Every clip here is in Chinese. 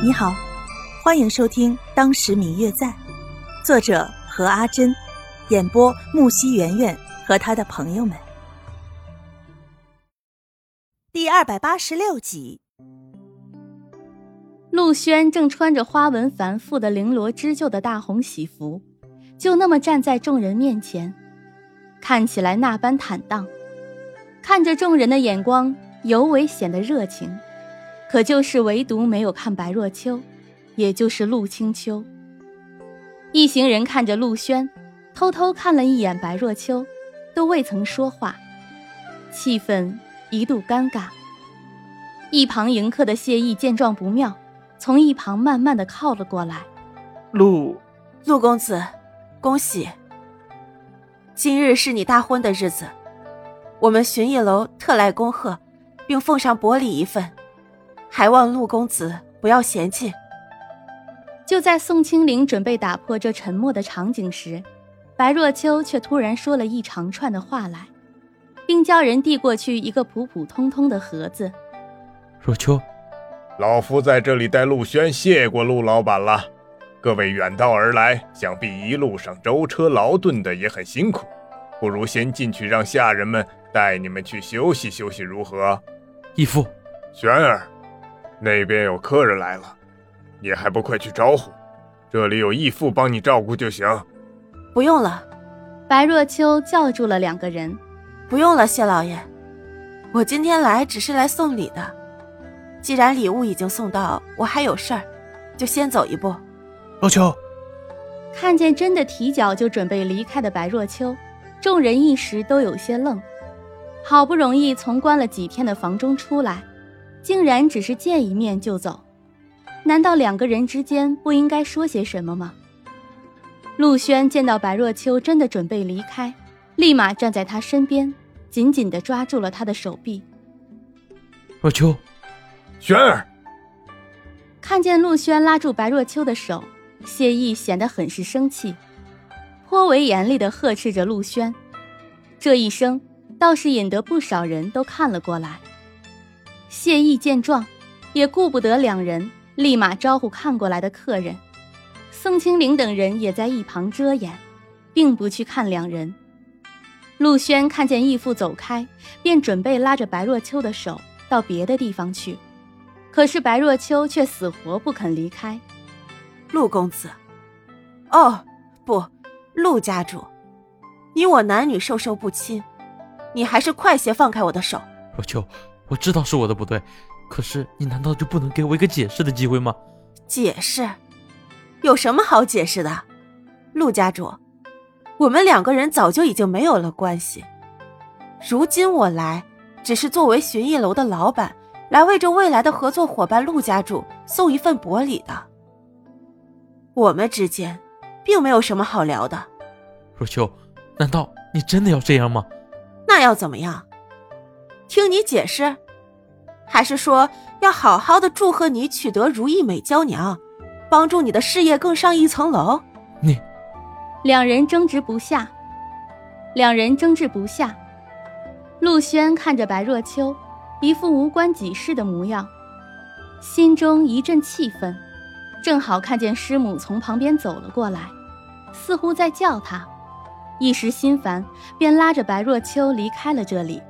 你好，欢迎收听《当时明月在》，作者何阿珍，演播木西圆圆和他的朋友们。第二百八十六集，陆轩正穿着花纹繁复的绫罗织就的大红喜服，就那么站在众人面前，看起来那般坦荡，看着众人的眼光尤为显得热情。可就是唯独没有看白若秋，也就是陆清秋。一行人看着陆轩，偷偷看了一眼白若秋，都未曾说话，气氛一度尴尬。一旁迎客的谢意见状不妙，从一旁慢慢的靠了过来。陆，陆公子，恭喜！今日是你大婚的日子，我们寻艺楼特来恭贺，并奉上薄礼一份。还望陆公子不要嫌弃。就在宋清灵准备打破这沉默的场景时，白若秋却突然说了一长串的话来，并叫人递过去一个普普通通的盒子。若秋，老夫在这里代陆轩谢过陆老板了。各位远道而来，想必一路上舟车劳顿的也很辛苦，不如先进去让下人们带你们去休息休息，如何？义父，玄儿。那边有客人来了，你还不快去招呼？这里有义父帮你照顾就行。不用了，白若秋叫住了两个人。不用了，谢老爷，我今天来只是来送礼的。既然礼物已经送到，我还有事儿，就先走一步。若秋看见真的提脚就准备离开的白若秋，众人一时都有些愣。好不容易从关了几天的房中出来。竟然只是见一面就走，难道两个人之间不应该说些什么吗？陆轩见到白若秋真的准备离开，立马站在他身边，紧紧地抓住了他的手臂。若秋，轩儿，看见陆轩拉住白若秋的手，谢意显得很是生气，颇为严厉地呵斥着陆轩。这一声倒是引得不少人都看了过来。谢意见状，也顾不得两人，立马招呼看过来的客人。宋清灵等人也在一旁遮掩，并不去看两人。陆轩看见义父走开，便准备拉着白若秋的手到别的地方去，可是白若秋却死活不肯离开。陆公子，哦，不，陆家主，你我男女授受不亲，你还是快些放开我的手。若秋。我知道是我的不对，可是你难道就不能给我一个解释的机会吗？解释？有什么好解释的？陆家主，我们两个人早就已经没有了关系。如今我来，只是作为寻艺楼的老板，来为这未来的合作伙伴陆家主送一份薄礼的。我们之间，并没有什么好聊的。若秋，难道你真的要这样吗？那要怎么样？听你解释，还是说要好好的祝贺你取得如意美娇娘，帮助你的事业更上一层楼？你，两人争执不下，两人争执不下。陆轩看着白若秋，一副无关己事的模样，心中一阵气愤。正好看见师母从旁边走了过来，似乎在叫他，一时心烦，便拉着白若秋离开了这里。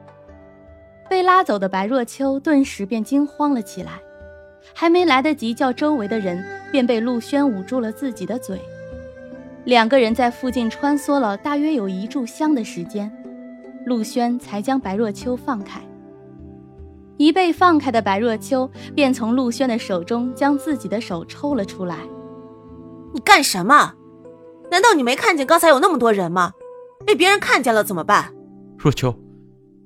被拉走的白若秋顿时便惊慌了起来，还没来得及叫周围的人，便被陆轩捂住了自己的嘴。两个人在附近穿梭了大约有一炷香的时间，陆轩才将白若秋放开。一被放开的白若秋便从陆轩的手中将自己的手抽了出来。你干什么？难道你没看见刚才有那么多人吗？被别人看见了怎么办？若秋。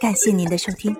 感谢您的收听。